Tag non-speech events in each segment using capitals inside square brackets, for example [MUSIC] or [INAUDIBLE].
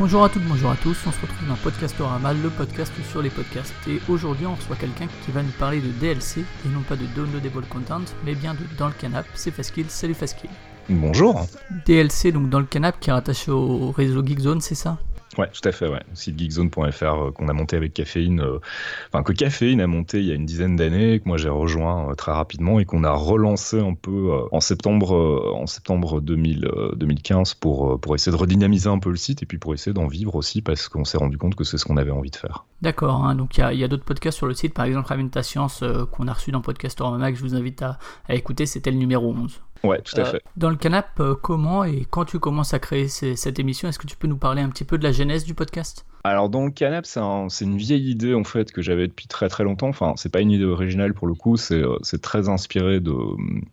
Bonjour à toutes, bonjour à tous, on se retrouve dans Podcastorama, le podcast sur les podcasts. Et aujourd'hui, on reçoit quelqu'un qui va nous parler de DLC et non pas de downloadable content, mais bien de Dans le Canap. C'est Faskill, salut Faskill. Bonjour. DLC, donc Dans le Canap, qui est rattaché au réseau Geekzone, c'est ça? Ouais, tout à fait, ouais. Site geekzone.fr euh, qu'on a monté avec Caféine, euh, enfin que Caféine a monté il y a une dizaine d'années, que moi j'ai rejoint euh, très rapidement et qu'on a relancé un peu en septembre, en septembre 2000, 2015 pour, pour essayer de redynamiser un peu le site et puis pour essayer d'en vivre aussi parce qu'on s'est rendu compte que c'est ce qu'on avait envie de faire. D'accord, hein, donc il y a, d'autres podcasts sur le site, par exemple Ramène ta science qu'on a reçu dans Podcastorama que je vous invite à, à écouter, c'était le numéro 11. Ouais, tout à fait. Dans le canap, comment et quand tu commences à créer cette émission, est-ce que tu peux nous parler un petit peu de la genèse du podcast? Alors dans le canap, c'est une vieille idée en fait que j'avais depuis très très longtemps. Enfin, c'est pas une idée originale pour le coup, c'est euh, très inspiré de,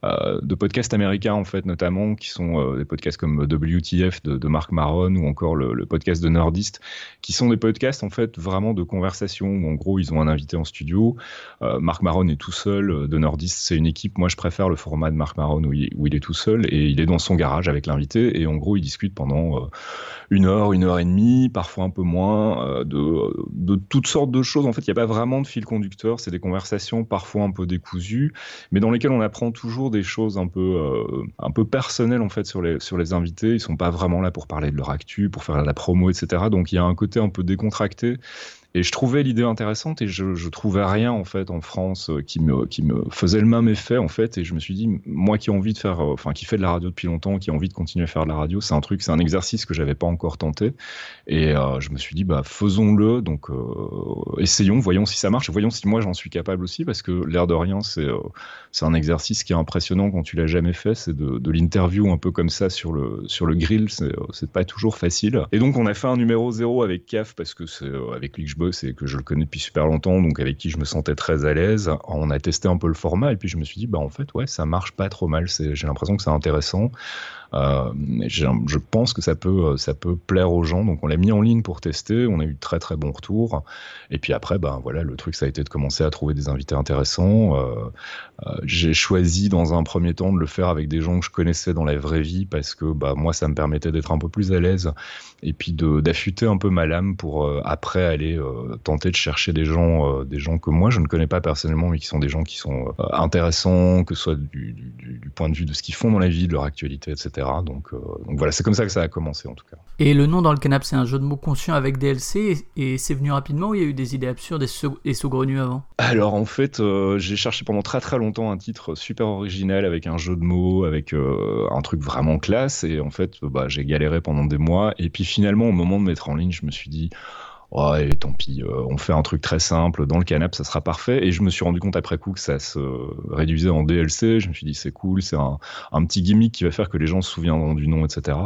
euh, de podcasts américains en fait notamment, qui sont euh, des podcasts comme WTF de, de Mark Maron ou encore le, podcast de Nerdist, qui sont des podcasts en fait vraiment de conversation où en gros ils ont un invité en studio. Mark Maron est tout seul, de Nerdist c'est une équipe. Moi je préfère le format de Mark Maron où où il est tout seul et il est dans son garage avec l'invité et en gros ils discutent pendant une heure, une heure et demie, parfois un peu moins euh, de, toutes sortes de choses. En fait, il n'y a pas vraiment de fil conducteur. C'est des conversations parfois un peu décousues, mais dans lesquelles on apprend toujours des choses un peu, euh, un peu personnelles en fait sur les, sur les invités. Ils sont pas vraiment là pour parler de leur actu, pour faire la promo, etc. Donc il y a un côté un peu décontracté et je trouvais l'idée intéressante et je, je trouvais rien en fait en France euh, qui me, qui me faisait le même effet en fait. Et je me suis dit, moi qui ai envie de faire, euh, enfin qui fait de la radio depuis longtemps, qui a envie de continuer à faire de la radio, c'est un truc, c'est un exercice que j'avais pas encore tenté. Et euh, je me suis dit, bah faisons-le. Donc essayons, voyons si ça marche, voyons si moi j'en suis capable aussi, parce que l'air de rien, c'est un exercice qui est impressionnant quand tu l'as jamais fait. C'est de, l'interview un peu comme ça sur le sur le grill, c'est pas toujours facile. Et donc on a fait un numéro zéro avec CAF parce que c'est avec lui c'est que je le connais depuis super longtemps, donc avec qui je me sentais très à l'aise. On a testé un peu le format et puis je me suis dit, bah en fait, ouais, ça marche pas trop mal. J'ai l'impression que c'est intéressant. Euh, je pense que ça peut, ça peut plaire aux gens. Donc on l'a mis en ligne pour tester. On a eu de très très bons retours. Et puis après, ben voilà, le truc ça a été de commencer à trouver des invités intéressants. Euh, euh, j'ai choisi dans un premier temps de le faire avec des gens que je connaissais dans la vraie vie parce que bah moi ça me permettait d'être un peu plus à l'aise et puis d'affûter un peu ma lame pour après aller tenter de chercher des gens, des gens que moi je ne connais pas personnellement mais qui sont des gens qui sont intéressants, que ce soit du, point de vue de ce qu'ils font dans la vie, de leur actualité, etc. Donc, euh, donc voilà, c'est comme ça que ça a commencé en tout cas. Et le nom dans le canapé, c'est un jeu de mots conscient avec DLC et, c'est venu rapidement ou il y a eu des idées absurdes et, saugrenues avant? Alors en fait, euh, j'ai cherché pendant très très longtemps un titre super original avec un jeu de mots, avec euh, un truc vraiment classe et en fait, bah, j'ai galéré pendant des mois et puis finalement au moment de mettre en ligne, je me suis dit ouais, tant pis, euh, on fait un truc très simple dans le canap, ça sera parfait. Et je me suis rendu compte après coup que ça se réduisait en DLC. Je me suis dit, c'est cool, c'est un, un, petit gimmick qui va faire que les gens se souviendront du nom, etc.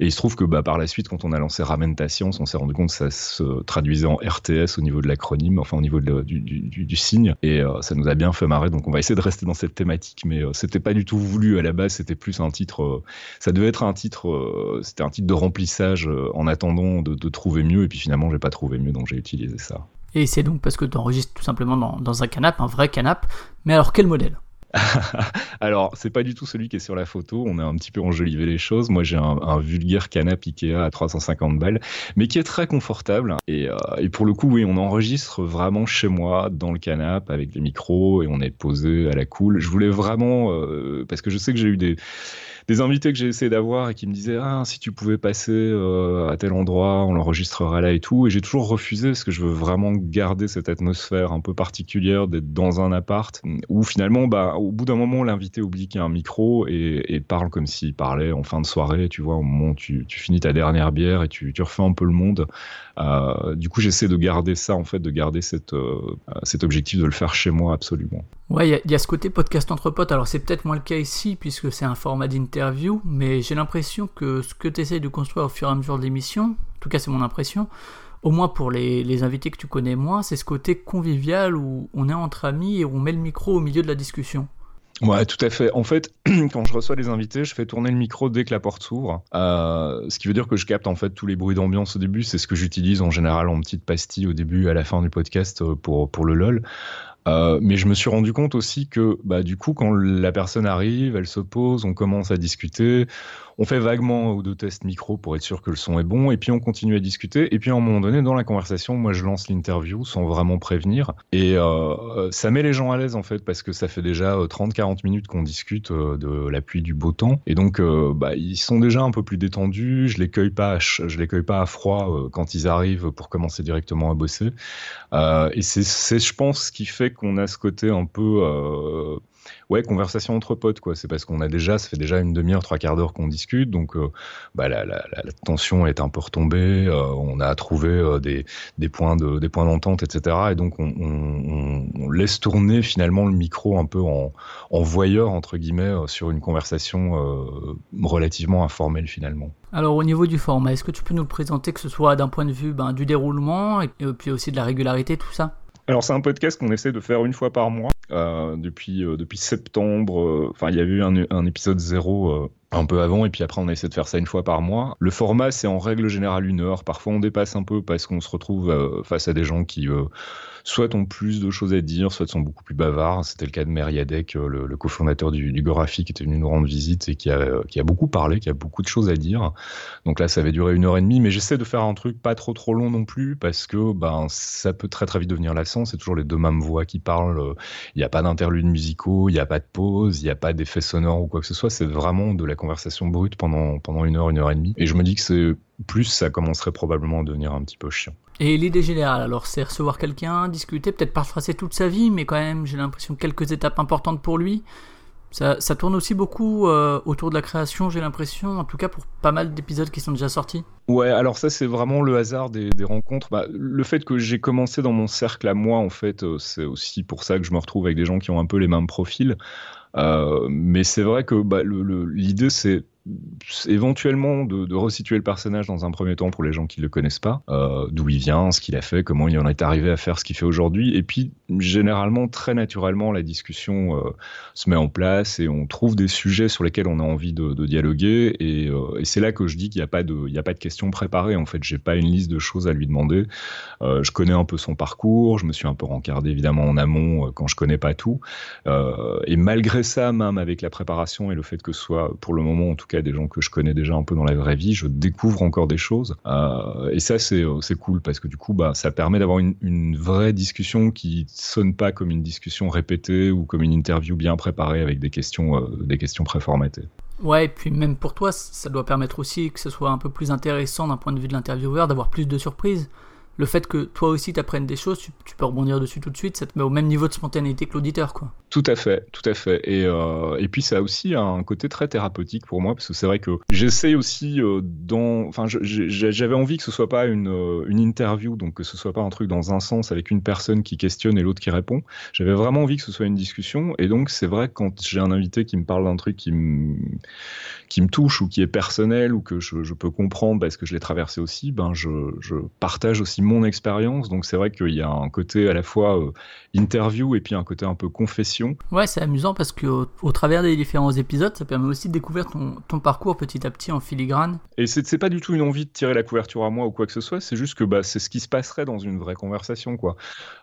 Et il se trouve que bah, par la suite, quand on a lancé Ramène science, on s'est rendu compte que ça se traduisait en RTS au niveau de l'acronyme, enfin au niveau du, du, signe. Et euh, ça nous a bien fait marrer. Donc on va essayer de rester dans cette thématique, mais euh, c'était pas du tout voulu à la base. C'était plus un titre. ça devait être un titre. c'était un titre de remplissage en attendant de, de trouver mieux. Et puis finalement, j'ai pas trouvé mieux, donc j'ai utilisé ça. Et c'est donc parce que tu enregistres tout simplement dans, dans un canap, un vrai canap. Mais alors, quel modèle? [LAUGHS] Alors, c'est pas du tout celui qui est sur la photo. On a un petit peu enjolivé les choses. Moi, j'ai un, vulgaire canap Ikea à 350 balles, mais qui est très confortable. Et, euh, et, pour le coup, oui, on enregistre vraiment chez moi, dans le canap, avec les micros, et on est posé à la cool. Je voulais vraiment, euh, parce que je sais que j'ai eu des des invités que j'ai essayé d'avoir et qui me disaient ah si tu pouvais passer euh, à tel endroit on l'enregistrera là et tout. Et j'ai toujours refusé parce que je veux vraiment garder cette atmosphère un peu particulière d'être dans un appart où finalement bah au bout d'un moment l'invité oublie qu'il y a un micro et, parle comme s'il parlait en fin de soirée tu vois au moment où tu, finis ta dernière bière et tu, refais un peu le monde. Euh, du coup j'essaie de garder ça en fait de garder euh, cet objectif de le faire chez moi absolument Ouais, il y, a ce côté podcast entre potes. Alors, c'est peut-être moins le cas ici, puisque c'est un format d'interview, mais j'ai l'impression que ce que tu essayes de construire au fur et à mesure de l'émission, en tout cas, c'est mon impression, au moins pour les, les, invités que tu connais moins, c'est ce côté convivial où on est entre amis et où on met le micro au milieu de la discussion. Ouais, tout à fait. En fait, [CLEARS THROAT] quand je reçois les invités, je fais tourner le micro dès que la porte s'ouvre. Euh, ce qui veut dire que je capte en fait tous les bruits d'ambiance au début. C'est ce que j'utilise en général en petite pastille au début, à la fin du podcast euh, pour, pour le LOL. Mais je me suis rendu compte aussi que bah, du coup, quand la personne arrive, elle se pose, on commence à discuter, on fait vaguement ou deux tests micro pour être sûr que le son est bon, et puis on continue à discuter. Et puis à un moment donné, dans la conversation, moi je lance l'interview sans vraiment prévenir. Et euh, ça met les gens à l'aise en fait, parce que ça fait déjà 30-40 euh, minutes qu'on discute euh, de la pluie du beau temps. Et donc bah, ils sont déjà un peu plus détendus. Je les cueille pas, je les cueille pas à froid quand ils arrivent pour commencer directement à bosser. et c'est, je pense, ce qui fait qu'on a ce côté un peu ouais, conversation entre potes, quoi. C'est parce qu'on a déjà, ça fait déjà une demi-heure, trois quarts d'heure qu'on discute, donc euh, bah, la, tension est un peu retombée. Euh, on a trouvé euh, des, points de, des points d'entente, etc. Et donc on, laisse tourner finalement le micro un peu en, en voyeur entre guillemets sur une conversation relativement informelle finalement. Alors au niveau du format, est-ce que tu peux nous le présenter, que ce soit d'un point de vue ben, du déroulement et puis aussi de la régularité, tout ça? Alors c'est un podcast qu'on essaie de faire une fois par mois euh, depuis euh, depuis septembre. Euh, enfin, il y a eu un, un épisode zéro un peu avant, et puis après on a essayé de faire ça une fois par mois. Le format, c'est en règle générale une heure. Parfois on dépasse un peu parce qu'on se retrouve face à des gens qui soit ont plus de choses à dire, soit sont beaucoup plus bavards. C'était le cas de Meriadec, euh, le, cofondateur du, du qui était venu nous rendre visite et qui a, qui a beaucoup parlé, qui a beaucoup de choses à dire. Donc là, ça avait duré une heure et demie, mais j'essaie de faire un truc pas trop trop long non plus parce que ben ça peut très très vite devenir lassant. C'est toujours les deux mêmes voix qui parlent. Il n'y a pas d'interludes musicaux, il n'y a pas de pause, il n'y a pas d'effets sonores ou quoi que ce soit. C'est vraiment de la conversation brute pendant, pendant une heure, une heure et demie. Et je me dis que c'est plus, ça commencerait probablement à devenir un petit peu chiant. Et l'idée générale, alors, c'est recevoir quelqu'un, discuter, peut-être pas tracer toute sa vie, mais quand même, j'ai l'impression quelques étapes importantes pour lui. Ça, ça tourne aussi beaucoup euh, autour de la création, j'ai l'impression, en tout cas pour pas mal d'épisodes qui sont déjà sortis. Ouais, alors ça c'est vraiment le hasard des, des rencontres. Bah, le fait que j'ai commencé dans mon cercle à moi, en fait, euh, c'est aussi pour ça que je me retrouve avec des gens qui ont un peu les mêmes profils. Euh, mais c'est vrai que bah, l'idée c'est éventuellement de, resituer le personnage dans un premier temps pour les gens qui le connaissent pas, euh, d'où il vient, ce qu'il a fait, comment il en est arrivé à faire ce qu'il fait aujourd'hui, et puis généralement très naturellement la discussion euh, se met en place et on trouve des sujets sur lesquels on a envie de, dialoguer, et, euh, et c'est là que je dis qu'il n'y a pas de, il y a pas de questions préparées. En fait, j'ai pas une liste de choses à lui demander. Je connais un peu son parcours, je me suis un peu rencardé évidemment en amont quand je connais pas tout, et malgré ça, même avec la préparation et le fait que ce soit pour le moment en tout cas des gens que je connais déjà un peu dans la vraie vie, je découvre encore des choses. Euh, et ça, c'est, euh, c'est cool parce que du coup, bah, ça permet d'avoir une, une, vraie discussion qui sonne pas comme une discussion répétée ou comme une interview bien préparée avec des questions, euh, des questions préformatées. Ouais, et puis même pour toi, ça doit permettre aussi que ce soit un peu plus intéressant d'un point de vue de l'intervieweur, d'avoir plus de surprises le fait que toi aussi t'apprennes des choses, tu, peux rebondir dessus tout de suite, ça te met au même niveau de spontanéité que l'auditeur, quoi. Tout à fait, tout à fait. Et, euh, et puis ça a aussi un côté très thérapeutique pour moi, parce que c'est vrai que j'essaie aussi euh, dans, enfin, j'avais envie que ce soit pas une, euh, une interview, donc que ce soit pas un truc dans un sens avec une personne qui questionne et l'autre qui répond. J'avais vraiment envie que ce soit une discussion, et donc c'est vrai que quand j'ai un invité qui me parle d'un truc qui me, qui me touche ou qui est personnel ou que je, je peux comprendre parce que je l'ai traversé aussi, ben je, je partage aussi mon expérience. Donc c'est vrai qu'il y a un côté à la fois euh, interview et puis un côté un peu confession. Ouais, c'est amusant parce que au, travers des différents épisodes, ça permet aussi de découvrir ton, ton parcours petit à petit en filigrane. Et c'est pas du tout une envie de tirer la couverture à moi ou quoi que ce soit, c'est juste que bah, c'est ce qui se passerait dans une vraie conversation. quoi.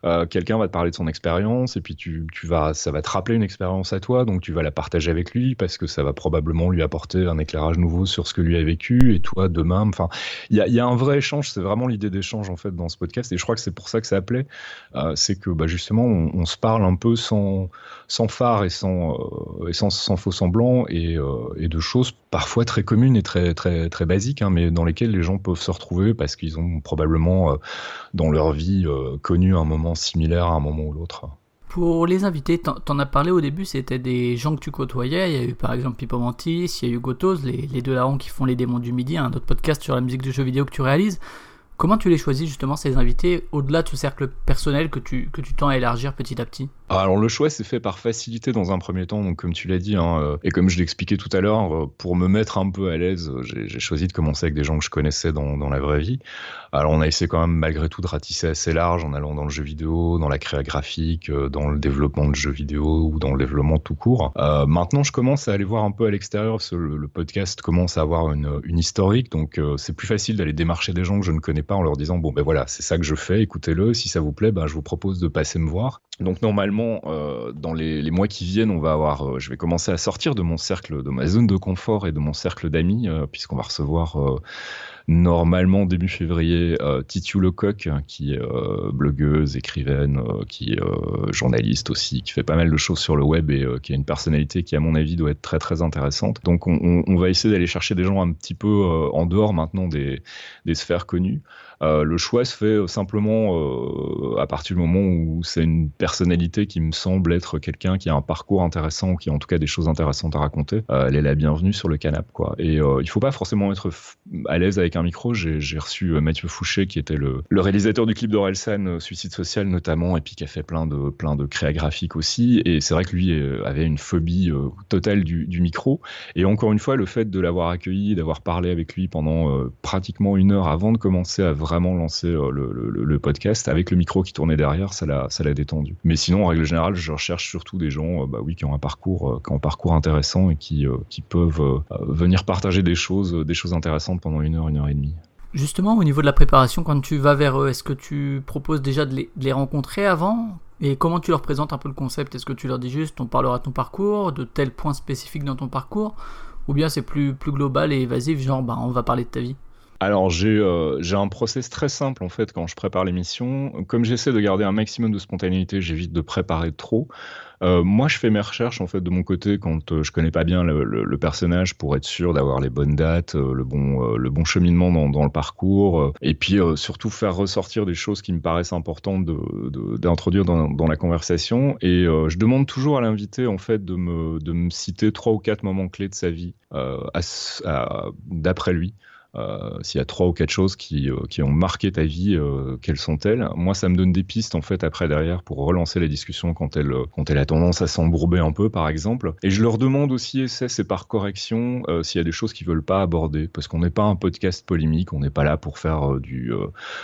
Euh, Quelqu'un va te parler de son expérience et puis tu, tu, vas, ça va te rappeler une expérience à toi, donc tu vas la partager avec lui parce que ça va probablement lui apporter un éclairage nouveau sur ce que lui a vécu et toi de même. Enfin, il y a, un vrai échange, c'est vraiment l'idée d'échange en fait dans ce podcast, et je crois que c'est pour ça que ça appelait, euh, c'est que bah, justement on, se parle un peu sans, sans phare et sans, euh, sans, faux semblant, et, euh, et, de choses parfois très communes et très, très, très basiques, hein, mais dans lesquelles les gens peuvent se retrouver parce qu'ils ont probablement dans leur vie connu un moment similaire à un moment ou l'autre. Pour les invités, t'en as parlé au début, c'était des gens que tu côtoyais. Il y a eu par exemple Pipo Mantis, il y a eu Gotos, les, les deux larrons qui font les démons du midi, un autre podcast sur la musique de jeux vidéo que tu réalises. Comment tu les choisis justement ces invités au-delà de ce cercle personnel que tu, que tu tends à élargir petit à petit? Alors le choix s'est fait par facilité dans un premier temps, donc comme tu l'as dit, hein, euh, et comme je l'expliquais tout à l'heure, euh, pour me mettre un peu à l'aise, euh, j'ai choisi de commencer avec des gens que je connaissais dans, dans, la vraie vie. Alors on a essayé quand même malgré tout de ratisser assez large en allant dans le jeu vidéo, dans la créa graphique, dans le développement de jeux vidéo ou dans le développement tout court. Maintenant je commence à aller voir un peu à l'extérieur, le, podcast commence à avoir une, une historique, donc c'est plus facile d'aller démarcher des gens que je ne connais pas en leur disant bon ben voilà c'est ça que je fais, écoutez-le, si ça vous plaît, ben je vous propose de passer me voir. Donc normalement, euh, dans les, mois qui viennent, on va avoir, euh, je vais commencer à sortir de mon cercle, de ma zone de confort et de mon cercle d'amis, euh, puisqu'on va recevoir normalement début février Titiou Lecoq, qui est blogueuse, écrivaine, qui est journaliste aussi, qui fait pas mal de choses sur le web et qui a une personnalité qui, à mon avis, doit être très très intéressante. Donc on, va essayer d'aller chercher des gens un petit peu en dehors maintenant des, sphères connues. Euh, le choix se fait euh, simplement euh, à partir du moment où c'est une personnalité qui me semble être quelqu'un qui a un parcours intéressant, qui a en tout cas des choses intéressantes à raconter. elle est la bienvenue sur le canapé, quoi. Et il faut pas forcément être à l'aise avec un micro. J'ai reçu Mathieu Fouché, qui était le, réalisateur du clip d'Orelsan, Suicide Social notamment, et puis qui a fait plein de, plein de créas graphiques aussi. Et c'est vrai que lui avait une phobie totale du, micro. Et encore une fois, le fait de l'avoir accueilli, d'avoir parlé avec lui pendant pratiquement une heure avant de commencer à vraiment lancé euh, le, podcast avec le micro qui tournait derrière, ça l'a, détendu. Mais sinon, en règle générale, je recherche surtout des gens, euh, bah oui, qui ont un parcours, euh, qui ont un parcours intéressant et qui, qui peuvent venir partager des choses, des choses intéressantes pendant une heure, une heure Justement, au niveau de la préparation, quand tu vas vers eux, est-ce que tu proposes déjà de les, de les rencontrer avant? Et comment tu leur présentes un peu le concept? Est-ce que tu leur dis juste on parlera de ton parcours, de tel point spécifique dans ton parcours? Ou bien c'est plus, plus global et évasif, genre bah, on va parler de ta vie? Alors euh, j'ai un process très simple en fait quand je prépare l'émission. Comme j'essaie de garder un maximum de spontanéité, j'évite de préparer trop. Euh, moi, je fais mes recherches en fait de mon côté quand euh, je connais pas bien le, personnage pour être sûr d'avoir les bonnes dates, le bon le bon cheminement dans, le parcours, et puis surtout faire ressortir des choses qui me paraissent importantes d'introduire dans, dans, la conversation. Et je demande toujours à l'invité en fait de me de me citer trois ou quatre moments clés de sa vie d'après lui. Euh, s'il y a trois ou quatre choses qui, euh, qui ont marqué ta vie, euh, quelles sont-elles? Moi, ça me donne des pistes en fait après derrière pour relancer la discussion quand elle, quand elle a tendance à s'embourber un peu, par exemple. Et je leur demande aussi, et c'est par correction, s'il y a des choses qu'ils veulent pas aborder, parce qu'on n'est pas un podcast polémique, on n'est pas là pour faire du,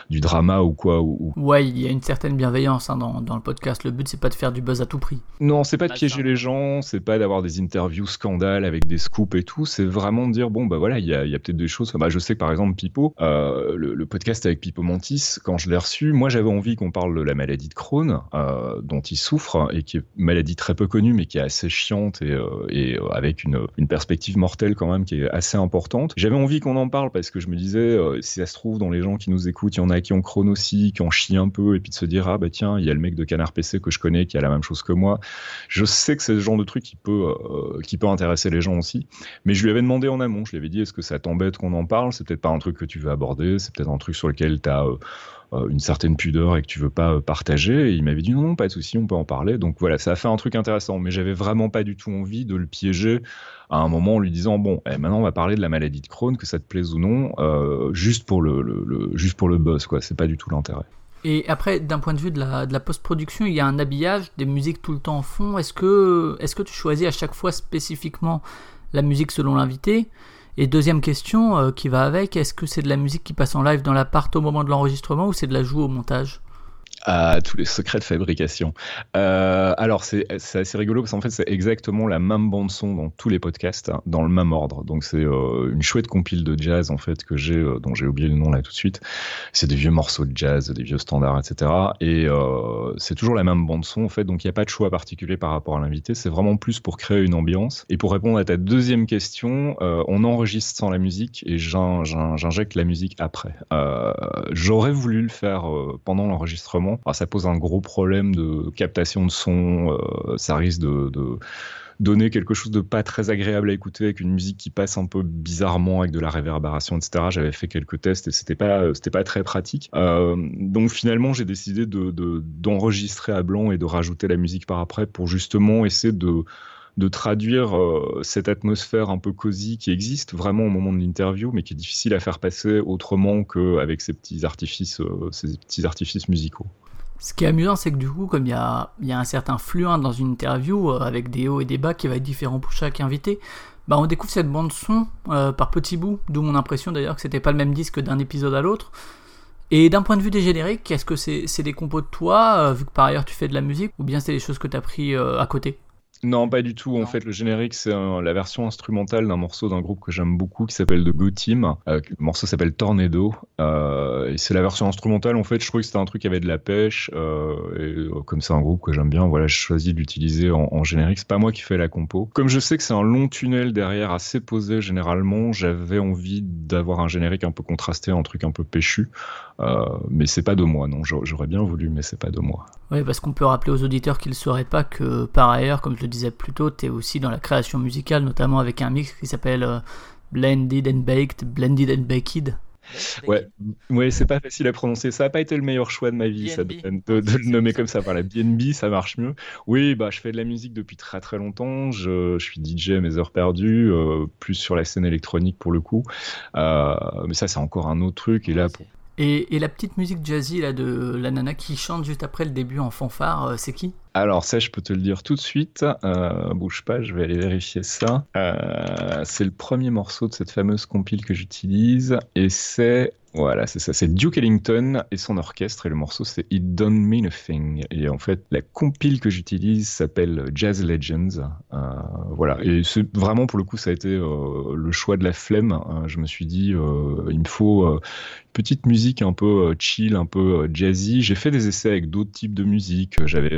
du drama ou quoi. Ou, Ouais, il y a une certaine bienveillance hein, dans, dans, le podcast. Le but, c'est pas de faire du buzz à tout prix. Non, c'est pas de piéger les gens, c'est pas d'avoir des interviews scandales avec des scoops et tout. C'est vraiment de dire bon bah voilà, il y a, y a peut-être des choses. Bah, je sais que par exemple Pipo, euh, le, podcast avec Pipo Mantis, quand je l'ai reçu, moi j'avais envie qu'on parle de la maladie de Crohn, euh, dont il souffre et qui est une maladie très peu connue mais qui est assez chiante et, euh, avec une, perspective mortelle quand même qui est assez importante. J'avais envie qu'on en parle parce que je me disais, si ça se trouve dans les gens qui nous écoutent, il y en a qui ont Crohn aussi, qui en chient un peu et puis de se dire ah bah tiens il y a le mec de Canard PC que je connais qui a la même chose que moi. Je sais que c'est ce genre de truc qui peut qui peut intéresser les gens aussi, mais je lui avais demandé en amont, je lui avais dit est-ce que ça t'embête qu'on en parle? C'est peut-être un truc que tu veux aborder, c'est peut-être un truc sur lequel tu as euh, euh, une certaine pudeur et que tu veux pas euh, partager. Et il m'avait dit non, pas de souci, on peut en parler. Donc voilà, ça a fait un truc intéressant, mais j'avais vraiment pas du tout envie de le piéger à un moment en lui disant bon, eh, maintenant on va parler de la maladie de Crohn, que ça te plaise ou non, juste pour le, juste pour le buzz, quoi. C'est pas du tout l'intérêt. Et après, d'un point de vue de la, post-production, il y a un habillage, des musiques tout le temps en fond. Est-ce que, est-ce que tu choisis à chaque fois spécifiquement la musique selon l'invité? Et deuxième question euh, qui va avec, est-ce que c'est de la musique qui passe en live dans l'appart au moment de l'enregistrement ou c'est de la joue au montage? À tous les secrets de fabrication. Euh, alors, c'est assez rigolo parce qu'en fait, c'est exactement la même bande-son dans tous les podcasts, hein, dans le même ordre. Donc, c'est euh, une chouette compile de jazz, en fait, que j'ai, euh, dont j'ai oublié le nom là tout de suite. C'est des vieux morceaux de jazz, des vieux standards, etc. Et c'est toujours la même bande-son, en fait. Donc, il n'y a pas de choix particulier par rapport à l'invité. C'est vraiment plus pour créer une ambiance. Et pour répondre à ta deuxième question, on enregistre sans la musique et j'injecte la musique après. J'aurais voulu le faire pendant l'enregistrement ça pose un gros problème de captation de son. Euh, ça risque de, donner quelque chose de pas très agréable à écouter avec une musique qui passe un peu bizarrement avec de la réverbération, etc. J'avais fait quelques tests et c'était pas c'était pas très pratique. Euh, donc finalement, j'ai décidé de d'enregistrer à blanc et de rajouter la musique par après pour justement essayer de traduire euh, cette atmosphère un peu cosy qui existe vraiment au moment de l'interview, mais qui est difficile à faire passer autrement qu'avec ces petits artifices, ces petits artifices musicaux. Ce qui est amusant, c'est que du coup, comme il y a, un certain fluent dans une interview, euh, avec des hauts et des bas qui va être différent pour chaque invité, bah on découvre cette bande son euh, par petits bouts, d'où mon impression d'ailleurs que c'était pas le même disque d'un épisode à l'autre. Et d'un point de vue des génériques, est-ce que c'est des compos de toi, euh, vu que par ailleurs tu fais de la musique, ou bien c'est des choses que tu as pris à côté? Non, pas du tout. En fait, le générique, c'est la version instrumentale d'un morceau d'un groupe que j'aime beaucoup qui s'appelle The Go Team. Euh, le morceau s'appelle Tornado. Euh, et c'est la version instrumentale. En fait, je trouvais que c'était un truc qui avait de la pêche. Euh, et comme c'est un groupe que j'aime bien, voilà, je choisis de l'utiliser en, en, générique. C'est pas moi qui fais la compo. Comme je sais que c'est un long tunnel derrière, assez posé généralement, j'avais envie d'avoir un générique un peu contrasté, un truc un peu péchu. Mais c'est pas de moi, non. J'aurais bien voulu, mais c'est pas de moi. Oui, parce qu'on peut rappeler aux auditeurs qu'ils ne sauraient pas que par ailleurs, comme je le disais plus tôt, tu es aussi dans la création musicale, notamment avec un mix qui s'appelle euh, Blended and Baked, Blended and Baked. Ouais, ouais c'est pas facile à prononcer. Ça n'a pas été le meilleur choix de ma vie, ça, de, le nommer comme ça. Voilà, BNB, ça marche mieux. Oui, bah, je fais de la musique depuis très très longtemps. Je, je suis DJ à mes heures perdues, euh, plus sur la scène électronique pour le coup. Euh, mais ça, c'est encore un autre truc. Et là, pour, et, la petite musique jazzy là, de la nana qui chante juste après le début en fanfare, euh, c'est qui? Alors ça, je peux te le dire tout de suite. Euh, bouge pas, je vais aller vérifier ça. Euh, c'est le premier morceau de cette fameuse compile que j'utilise. Et c'est voilà, c'est ça. C'est Duke Ellington et son orchestre. Et le morceau, c'est It Don't Mean a Thing. Et en fait, la compile que j'utilise s'appelle Jazz Legends. Euh, voilà. Et vraiment, pour le coup, ça a été euh, le choix de la flemme. Hein. Je me suis dit, euh, il me faut une petite musique un peu chill, un peu jazzy. J'ai fait des essais avec d'autres types de musique. J'avais,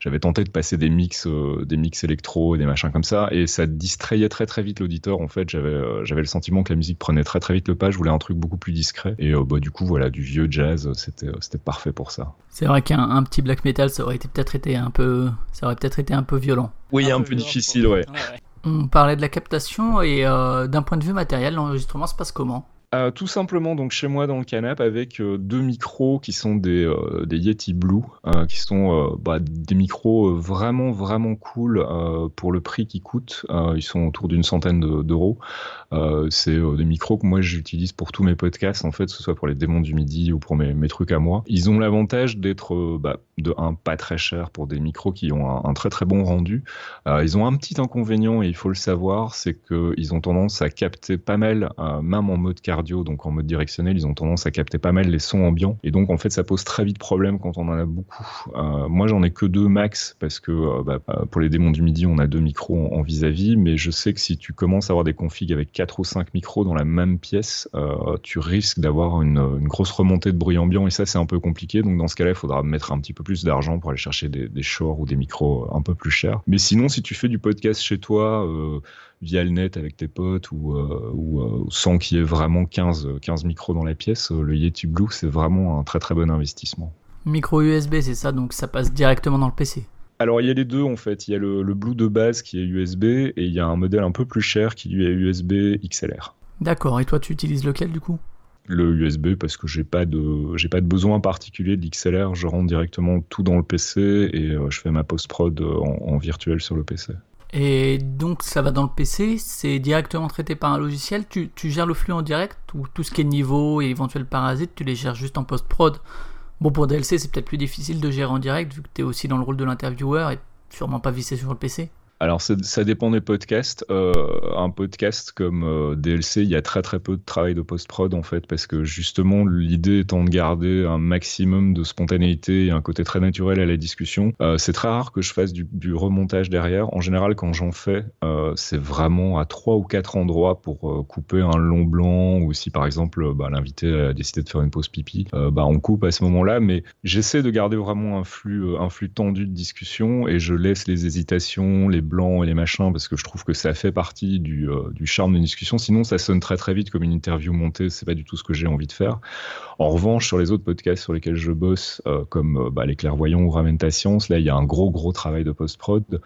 j'avais tenté de passer des mix, des mix électro, des machins comme ça. Et ça distrayait très, très vite l'auditeur. En fait, j'avais, j'avais le sentiment que la musique prenait très, très vite le pas. Je voulais un truc beaucoup plus discret et euh, bah, du coup, voilà, du vieux jazz, c'était, c'était parfait pour ça. C'est vrai qu'un petit black metal, ça aurait été peut-être été un peu, ça aurait peut-être été un peu violent. Oui, un, peu, difficile, ouais. On parlait de la captation et euh, d'un point de vue matériel, l'enregistrement se passe comment? Euh, tout simplement donc chez moi dans le canapé avec euh, deux micros qui sont des, euh, des Yeti Blue, qui sont bah, des micros vraiment vraiment cool pour le prix qu'ils coûtent. ils sont autour d'une centaine d'euros. c'est des micros que moi j'utilise pour tous mes podcasts en fait, que ce soit pour les démons du midi ou pour mes, mes trucs à moi. Ils ont l'avantage d'être bah, de un pas très cher pour des micros qui ont un, très très bon rendu. ils ont un petit inconvénient et il faut le savoir, c'est qu'ils ont tendance à capter pas mal, même en mode cardio donc en mode directionnel, ils ont tendance à capter pas mal les sons ambiants. Et donc, en fait, ça pose très vite problème quand on en a beaucoup. Euh, moi, j'en ai que deux max parce que euh, bah, euh, pour les démons du midi, on a deux micros en vis-à-vis. mais je sais que si tu commences à avoir des configs avec quatre ou cinq micros dans la même pièce, tu risques d'avoir une, grosse remontée de bruit ambiant et ça, c'est un peu compliqué. Donc, dans ce cas-là, il faudra mettre un petit peu plus d'argent pour aller chercher des, des shorts ou des micros un peu plus chers. Mais sinon, si tu fais du podcast chez toi, via le net avec tes potes ou, euh, ou euh, sans qu'il y ait vraiment 15, 15 micros dans la pièce, euh, le Yeti Blue, c'est vraiment un très très bon investissement. Micro USB, c'est ça, donc ça passe directement dans le PC alors il y a les deux en fait, il y a le, Blue de base qui est USB et il y a un modèle un peu plus cher qui lui est USB XLR. D'accord, et toi tu utilises lequel du coup? Le USB parce que j'ai pas de j'ai pas de besoin particulier d'XLR, je rentre directement tout dans le PC et je fais ma post prod en, virtuel sur le PC. Et donc ça va dans le PC, c'est directement traité par un logiciel, tu, tu, gères le flux en direct ou tout ce qui est niveau et éventuels parasites, tu les gères juste en post-prod? Bon pour DLC c'est peut-être plus difficile de gérer en direct vu que tu es aussi dans le rôle de l'intervieweur et sûrement pas vissé sur le PC. Alors ça dépend des podcasts. Euh, un podcast comme euh, DLC, il y a très très peu de travail de post-prod en fait, parce que justement l'idée étant de garder un maximum de spontanéité et un côté très naturel à la discussion. Euh, c'est très rare que je fasse du, remontage derrière. En général, quand j'en fais, c'est vraiment à trois ou quatre endroits pour couper un long blanc ou si par exemple bah, l'invité a décidé de faire une pause pipi, bah, on coupe à ce moment-là. Mais j'essaie de garder vraiment un flux, un flux tendu de discussion et je laisse les hésitations, les blancs et les machins parce que je trouve que ça fait partie du, euh, du charme d'une discussion. Sinon, ça sonne très très vite comme une interview montée. C'est pas du tout ce que j'ai envie de faire. En revanche, sur les autres podcasts sur lesquels je bosse, euh, comme euh, bah, les clairvoyants ou Ramène ta science, là, il y a un gros gros travail de post-prod.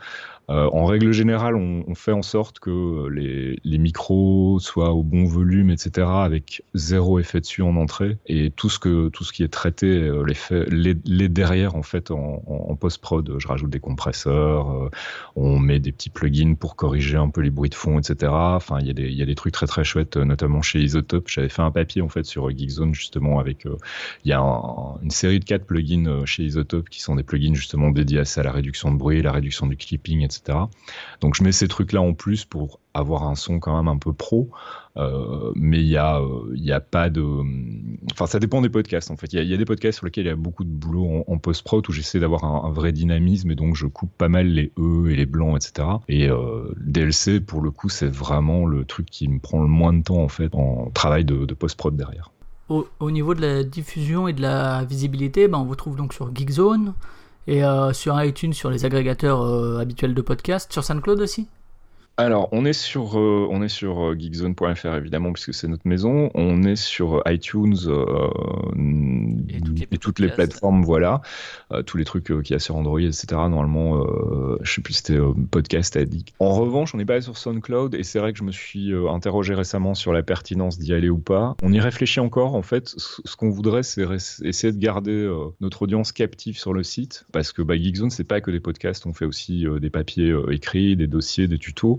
Euh, en règle générale, on, fait en sorte que les, micros soient au bon volume, etc., avec zéro effet dessus en entrée, et tout ce que tout ce qui est traité, euh, les, derrière en fait en, post-prod. Je rajoute des compresseurs, euh, on met des petits plugins pour corriger un peu les bruits de fond, etc. Enfin, il y y a des trucs très très chouettes, notamment chez Isotope. J'avais fait un papier en fait sur Geekzone justement avec il y a une série de quatre plugins chez Isotope qui sont des plugins justement dédiés à la réduction de bruit, la réduction du clipping, etc. Donc je mets ces trucs-là en plus pour avoir un son quand même un peu pro, euh, mais il n'y a, y a pas de, enfin, ça dépend des podcasts en fait. Il y, a, des podcasts sur lesquels il y a beaucoup de boulot en, post-prod où j'essaie d'avoir un, vrai dynamisme et donc je coupe pas mal les E et les blancs, etc. Et euh, DLC, pour le coup, c'est vraiment le truc qui me prend le moins de temps en fait en travail de, post-prod derrière. Au, niveau de la diffusion et de la visibilité, ben, on vous trouve donc sur Geekzone et euh, sur iTunes, sur les agrégateurs euh, habituels de podcasts, sur SoundCloud aussi alors, on est sur, euh, on est sur euh, geekzone.fr évidemment, puisque c'est notre maison. On est sur euh, iTunes et toutes les, plateformes, voilà. tous les trucs qui y a sur Android, etc. Normalement, je sais plus, c'était podcast addict. En revanche, on n'est pas sur SoundCloud et c'est vrai que je me suis interrogé récemment sur la pertinence d'y aller ou pas. On y réfléchit encore. En fait, ce qu'on voudrait, c'est essayer de garder notre audience captive sur le site, parce que bah, Geekzone, c'est pas que des podcasts. On fait aussi des papiers écrits, des dossiers, des tutos.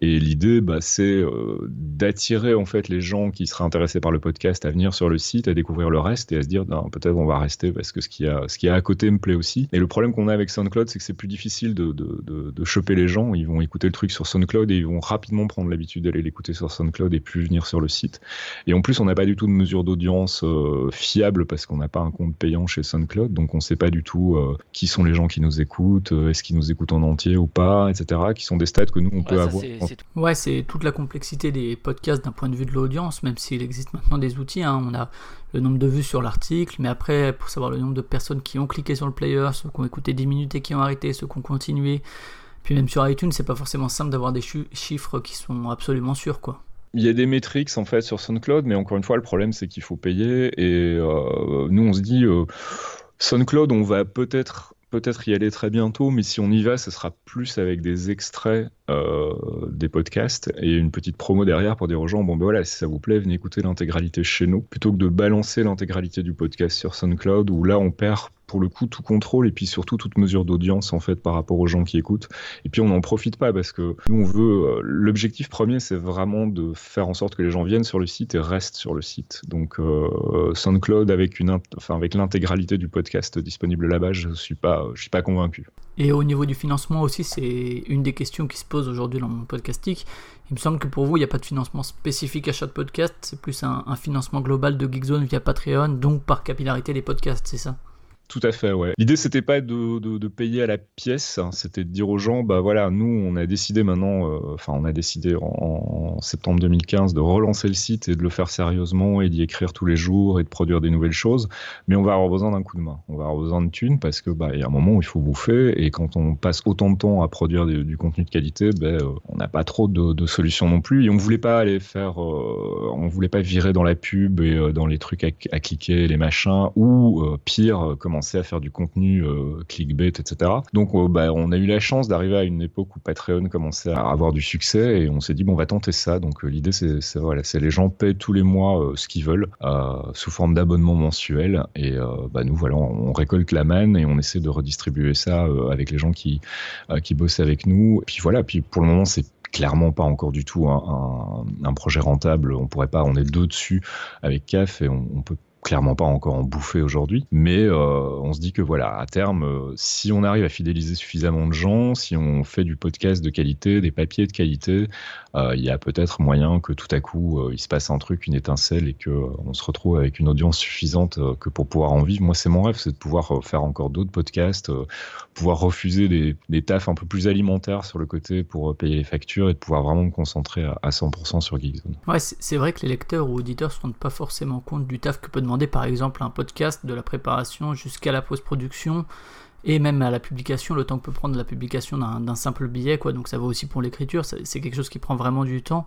Et l'idée, bah, c'est euh, d'attirer en fait les gens qui seraient intéressés par le podcast à venir sur le site, à découvrir le reste et à se dire peut-être on va rester parce que ce qu'il y a, ce qui a à côté me plaît aussi. Et le problème qu'on a avec SoundCloud, c'est que c'est plus difficile de, de, de, de, choper les gens. Ils vont écouter le truc sur SoundCloud et ils vont rapidement prendre l'habitude d'aller l'écouter sur SoundCloud et plus venir sur le site. Et en plus, on n'a pas du tout de mesure d'audience euh, fiable parce qu'on n'a pas un compte payant chez SoundCloud, donc on ne sait pas du tout euh, qui sont les gens qui nous écoutent, est-ce qu'ils nous écoutent en entier ou pas, etc. Qui sont des stats que nous on peut avoir. Ouais, c'est toute la complexité des podcasts d'un point de vue de l'audience, même s'il existe maintenant des outils. Hein. On a le nombre de vues sur l'article, mais après, pour savoir le nombre de personnes qui ont cliqué sur le player, ceux qui ont écouté 10 minutes et qui ont arrêté, ceux qui ont continué. Puis même sur iTunes, c'est pas forcément simple d'avoir des chiffres qui sont absolument sûrs, quoi. Il y a des métriques en fait sur SoundCloud, mais encore une fois, le problème c'est qu'il faut payer. Et euh, nous, on se dit, euh, SoundCloud, on va peut-être peut-être y aller très bientôt, mais si on y va, ce sera plus avec des extraits euh, des podcasts et une petite promo derrière pour dire aux gens bon ben voilà, si ça vous plaît, venez écouter l'intégralité chez nous, plutôt que de balancer l'intégralité du podcast sur SoundCloud où là on perd pour le coup tout contrôle et puis surtout toute mesure d'audience en fait par rapport aux gens qui écoutent. Et puis on n'en profite pas parce que nous on veut euh, l'objectif premier c'est vraiment de faire en sorte que les gens viennent sur le site et restent sur le site. Donc euh, SoundCloud avec une enfin avec l'intégralité du podcast disponible là-bas, je suis pas je suis pas convaincu. Et au niveau du financement aussi, c'est une des questions qui se pose aujourd'hui dans mon podcastique. Il me semble que pour vous, il n'y a pas de financement spécifique à chaque podcast, c'est plus un, financement global de Geekzone via Patreon, donc par capillarité les podcasts, c'est ça? Tout à fait, ouais. L'idée, c'était pas de, de, payer à la pièce, hein. c'était de dire aux gens, bah voilà, nous, on a décidé maintenant, euh, enfin, on a décidé en, septembre 2015 de relancer le site et de le faire sérieusement et d'y écrire tous les jours et de produire des nouvelles choses, mais on va avoir besoin d'un coup de main, on va avoir besoin de thunes parce que bah il y a un moment où il faut bouffer et quand on passe autant de temps à produire du, contenu de qualité, ben on n'a pas trop de, de, solutions non plus et on voulait pas aller faire, euh, on voulait pas virer dans la pub et dans les trucs à, à cliquer, les machins ou pire, comment à faire du contenu euh, clickbait, etc. Donc euh, bah, on a eu la chance d'arriver à une époque où Patreon commençait à avoir du succès et on s'est dit bon on va tenter ça. Donc euh, l'idée c'est voilà, c'est les gens paient tous les mois ce qu'ils veulent sous forme d'abonnement mensuel et bah, nous voilà on, récolte la manne et on essaie de redistribuer ça avec les gens qui qui bossent avec nous. Et puis voilà, puis pour le moment c'est clairement pas encore du tout un, un, projet rentable. On pourrait pas, on est deux dessus avec CAF et on, on peut clairement pas encore en bouffer aujourd'hui, mais euh, on se dit que voilà, à terme, euh, si on arrive à fidéliser suffisamment de gens, si on fait du podcast de qualité, des papiers de qualité, euh, il y a peut-être moyen que tout à coup il se passe un truc, une étincelle et que on se retrouve avec une audience suffisante que pour pouvoir en vivre. Moi, c'est mon rêve, c'est de pouvoir faire encore d'autres podcasts, pouvoir refuser des, des tafs un peu plus alimentaires sur le côté pour payer les factures et de pouvoir vraiment me concentrer à, 100% sur Geekzone. Ouais, c'est vrai que les lecteurs ou auditeurs se rendent pas forcément compte du taf que peut demander par exemple un podcast de la préparation jusqu'à la post-production et même à la publication, le temps que peut prendre la publication d'un simple billet, quoi. Donc ça va aussi pour l'écriture, c'est quelque chose qui prend vraiment du temps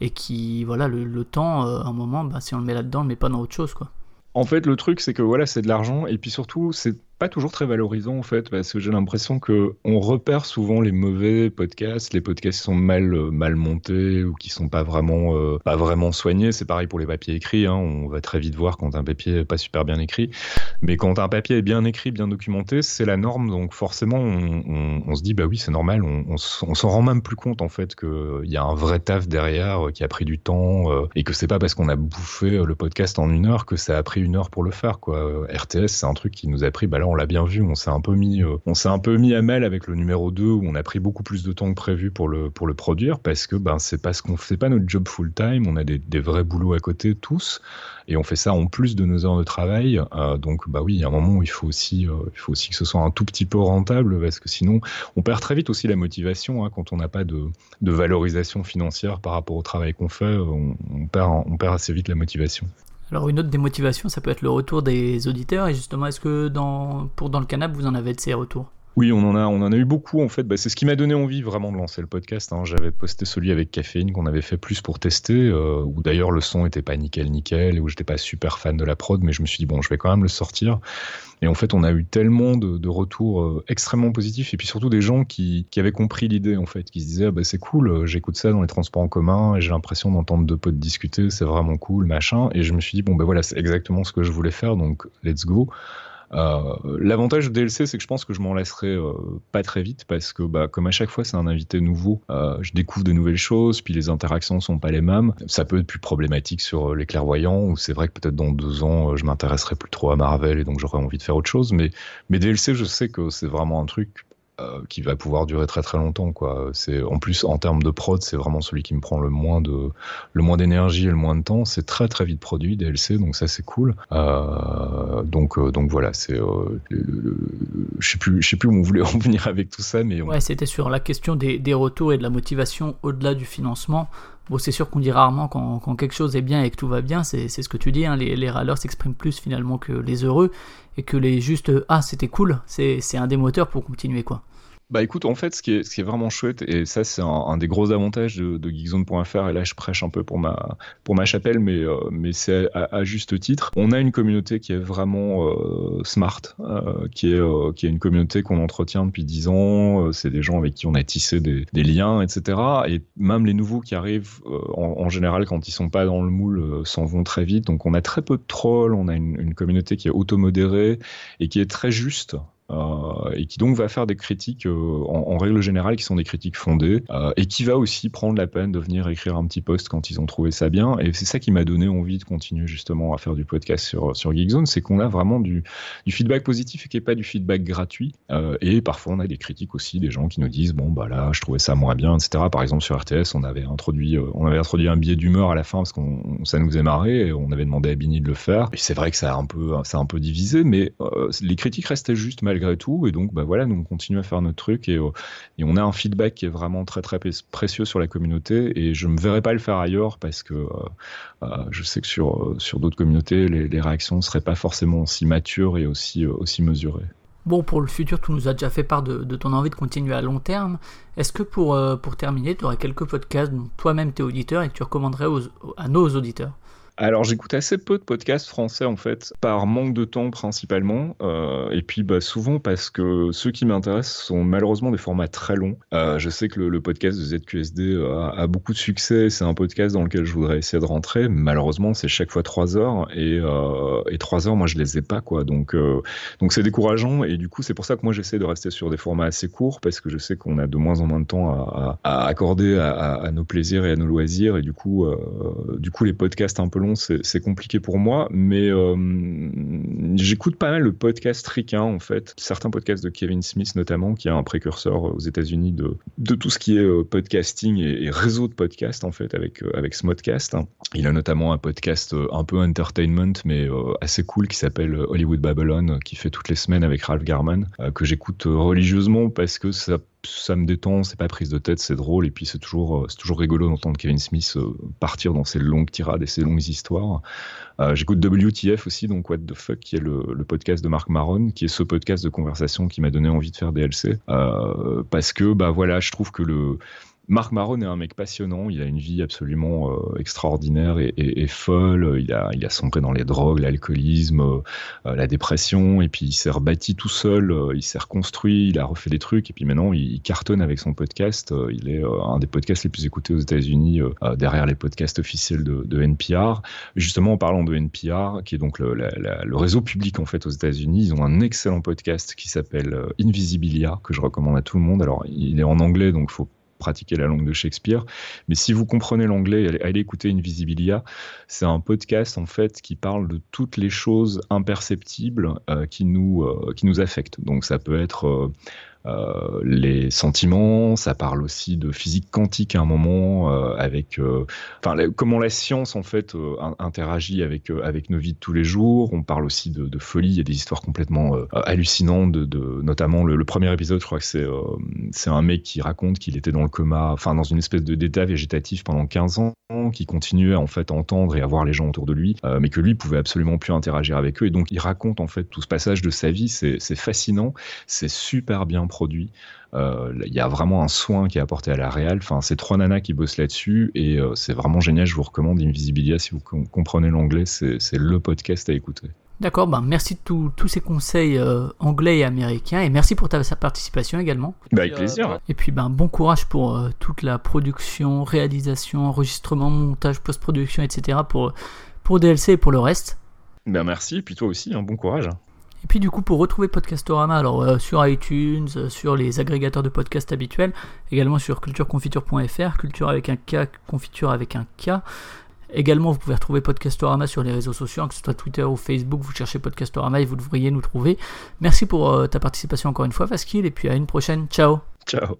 et qui, voilà, le, temps, euh, à un moment, bah, si on le met là-dedans, on le met pas dans autre chose, quoi. En fait, le truc, c'est que voilà, c'est de l'argent, et puis surtout, c'est pas toujours très valorisant en fait, parce que j'ai l'impression que on repère souvent les mauvais podcasts, les podcasts qui sont mal euh, mal montés ou qui sont pas vraiment euh, pas vraiment soignés. C'est pareil pour les papiers écrits. Hein. On va très vite voir quand un papier est pas super bien écrit, mais quand un papier est bien écrit, bien documenté, c'est la norme. Donc forcément, on, se dit bah oui, c'est normal. On, s'en rend même plus compte en fait qu'il y a un vrai taf derrière euh, qui a pris du temps et que c'est pas parce qu'on a bouffé le podcast en une heure que ça a pris une heure pour le faire. Quoi. RTS, c'est un truc qui nous a pris bah là on l'a bien vu, on s'est un peu mis, on s'est un peu mis à mal avec le numéro 2 où on a pris beaucoup plus de temps que prévu pour le pour le produire parce que ben c'est pas ce qu'on fait pas notre job full time, on a des, vrais boulots à côté tous et on fait ça en plus de nos heures de travail. donc bah oui, il y a un moment où il faut aussi il faut aussi que ce soit un tout petit peu rentable parce que sinon on perd très vite aussi la motivation hein, quand on n'a pas de, de valorisation financière par rapport au travail qu'on fait, on, perd on perd assez vite la motivation. Alors une autre démotivation, ça peut être le retour des auditeurs. Et justement, est-ce que dans, pour dans le canap, vous en avez de ces retours? Oui, on en a, on en a eu beaucoup en fait. Bah, c'est ce qui m'a donné envie vraiment de lancer le podcast. Hein. J'avais posté celui avec caféine qu'on avait fait plus pour tester, euh, où d'ailleurs le son était pas nickel nickel et où j'étais pas super fan de la prod, mais je me suis dit bon, je vais quand même le sortir. Et en fait, on a eu tellement de, retours euh, extrêmement positifs et puis surtout des gens qui, avaient compris l'idée en fait, qui se disaient ah, bah, c'est cool, euh, j'écoute ça dans les transports en commun et j'ai l'impression d'entendre deux potes discuter, c'est vraiment cool, machin. Et je me suis dit bon ben voilà, c'est exactement ce que je voulais faire, donc let's go. Euh, l'avantage du DLC, c'est que je pense que je m'en laisserai euh, pas très vite parce que, bah, comme à chaque fois, c'est un invité nouveau. Euh, je découvre de nouvelles choses, puis les interactions sont pas les mêmes. Ça peut être plus problématique sur les clairvoyants, ou c'est vrai que peut-être dans deux ans, je m'intéresserai plus trop à Marvel et donc j'aurai envie de faire autre chose. Mais, mais DLC, je sais que c'est vraiment un truc euh, qui va pouvoir durer très très longtemps quoi. C'est en plus en termes de prod, c'est vraiment celui qui me prend le moins de le moins d'énergie et le moins de temps. C'est très très vite produit DLC, donc ça c'est cool. Euh, donc euh, donc voilà, c'est je sais plus je sais plus où on voulait [LAUGHS] en venir avec tout ça, mais ouais, c'était sur la question des, des retours et de la motivation au-delà du financement. Bon, c'est sûr qu'on dit rarement quand, quand, quelque chose est bien et que tout va bien, c'est ce que tu dis, hein, les, les râleurs s'expriment plus finalement que les heureux, et que les juste « ah c'était cool », c'est un des moteurs pour continuer quoi. Bah écoute, en fait, ce qui est, vraiment chouette, et ça c'est un, des gros avantages de, de Geekzone.fr, et là je prêche un peu pour ma, pour ma chapelle, mais, euh, mais c'est à, juste titre. On a une communauté qui est vraiment euh, smart, euh, qui, est, qui est une communauté qu'on entretient depuis 10 ans, c'est des gens avec qui on a tissé des, liens, etc. Et même les nouveaux qui arrivent, en, en, général, quand ils sont pas dans le moule, s'en vont très vite. Donc on a très peu de trolls, on a une, une communauté qui est automodérée et qui est très juste. Euh, et qui donc va faire des critiques euh, en, règle générale qui sont des critiques fondées euh, et qui va aussi prendre la peine de venir écrire un petit post quand ils ont trouvé ça bien. Et c'est ça qui m'a donné envie de continuer justement à faire du podcast sur, sur Geekzone c'est qu'on a vraiment du, feedback positif et qui n'est pas du feedback gratuit. Et parfois on a des critiques aussi des gens qui nous disent bon bah là je trouvais ça moins bien etc par exemple sur RTS on avait introduit on avait introduit un billet d'humeur à la fin parce qu'on ça nous faisait marrer et on avait demandé à Bini de le faire. Et c'est vrai que ça a un peu ça un peu divisé mais les critiques restaient justes malgré tout. Et donc, bah voilà, nous on continue à faire notre truc et, euh, on a un feedback qui est vraiment très très précieux sur la communauté. Et je me verrais pas le faire ailleurs parce que euh, euh, je sais que sur sur d'autres communautés, les, réactions seraient pas forcément aussi matures et aussi aussi mesurées. Bon, pour le futur, tu nous as déjà fait part de, ton envie de continuer à long terme. Est-ce que pour, pour terminer, tu aurais quelques podcasts dont toi-même tu es auditeur et que tu recommanderais à nos auditeurs? Alors j'écoute assez peu de podcasts français en fait, par manque de temps principalement, euh, et puis bah, souvent parce que ceux qui m'intéressent sont malheureusement des formats très longs. Euh, je sais que le, podcast de ZQSD a, beaucoup de succès, c'est un podcast dans lequel je voudrais essayer de rentrer, malheureusement c'est chaque fois trois heures, et, euh, et trois heures moi je les ai pas quoi, donc donc c'est décourageant, et du coup c'est pour ça que moi j'essaie de rester sur des formats assez courts, parce que je sais qu'on a de moins en moins de temps à, à, accorder à, nos plaisirs et à nos loisirs, et du coup, du coup les podcasts un peu longs c'est compliqué pour moi, mais euh, j'écoute pas mal le podcast ricain en fait, certains podcasts de Kevin Smith notamment, qui est un précurseur aux États-Unis de, de tout ce qui est euh, podcasting et, réseau de podcasts en fait avec euh, avec Smodcast. Il a notamment un podcast un peu entertainment mais assez cool qui s'appelle Hollywood Babylon, qui fait toutes les semaines avec Ralph Garman, que j'écoute religieusement parce que ça ça me détend, c'est pas prise de tête, c'est drôle, et puis c'est toujours, euh, c'est toujours rigolo d'entendre Kevin Smith euh, partir dans ses longues tirades et ses longues histoires. Euh, j'écoute WTF aussi, donc What the Fuck, qui est le, podcast de Marc Maron, qui est ce podcast de conversation qui m'a donné envie de faire DLC, parce que bah voilà, je trouve que le Marc Maron est un mec passionnant, il a une vie absolument euh, extraordinaire et, folle, il a, il sombré dans les drogues, l'alcoolisme, euh, euh, la dépression, et puis il s'est rebâti tout seul, il s'est reconstruit, il a refait des trucs, et puis maintenant il, cartonne avec son podcast, il est un des podcasts les plus écoutés aux États-Unis, derrière les podcasts officiels de, NPR. Justement en parlant de NPR, qui est donc le, réseau public en fait aux États-Unis, ils ont un excellent podcast qui s'appelle Invisibilia, que je recommande à tout le monde. Alors il est en anglais, donc faut pratiquer la langue de Shakespeare. Mais si vous comprenez l'anglais, allez, écouter Invisibilia. C'est un podcast en fait qui parle de toutes les choses imperceptibles qui nous qui nous affectent. Donc ça peut être euh, les sentiments, ça parle aussi de physique quantique à un moment, euh, avec euh, enfin comment la science en fait interagit avec avec nos vies de tous les jours. On parle aussi de, folie, il y a des histoires complètement hallucinantes, de, notamment le, premier épisode, je crois que c'est c'est un mec qui raconte qu'il était dans le coma, enfin dans une espèce de d'état végétatif pendant 15 ans, qui continuait en fait à entendre et à voir les gens autour de lui, mais que lui pouvait absolument plus interagir avec eux. Et donc il raconte en fait tout ce passage de sa vie, c'est fascinant, c'est super bien produit. Euh, il y a vraiment un soin qui est apporté à la réal. Enfin, c'est trois nanas qui bossent là-dessus et euh, c'est vraiment génial. Je vous recommande Invisibilia si vous comprenez l'anglais, c'est le podcast à écouter. D'accord, ben merci de tous ces conseils euh, anglais et américains et merci pour ta participation également. Bah, avec plaisir. et puis ben, bon courage pour toute la production, réalisation, enregistrement, montage, post-production, etc. pour, pour DLC et pour le reste. Ben merci, et puis toi aussi, un hein, bon courage. Et puis du coup, pour retrouver Podcastorama, alors euh, sur iTunes, euh, sur les agrégateurs de podcasts habituels, également sur cultureconfiture.fr, culture avec un K, confiture avec un K. Également, vous pouvez retrouver Podcastorama sur les réseaux sociaux, que ce soit Twitter ou Facebook, vous cherchez Podcastorama et vous devriez nous trouver. Merci pour euh, ta participation encore une fois, Faskil, et puis à une prochaine. Ciao. Ciao.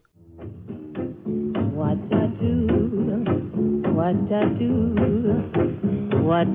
What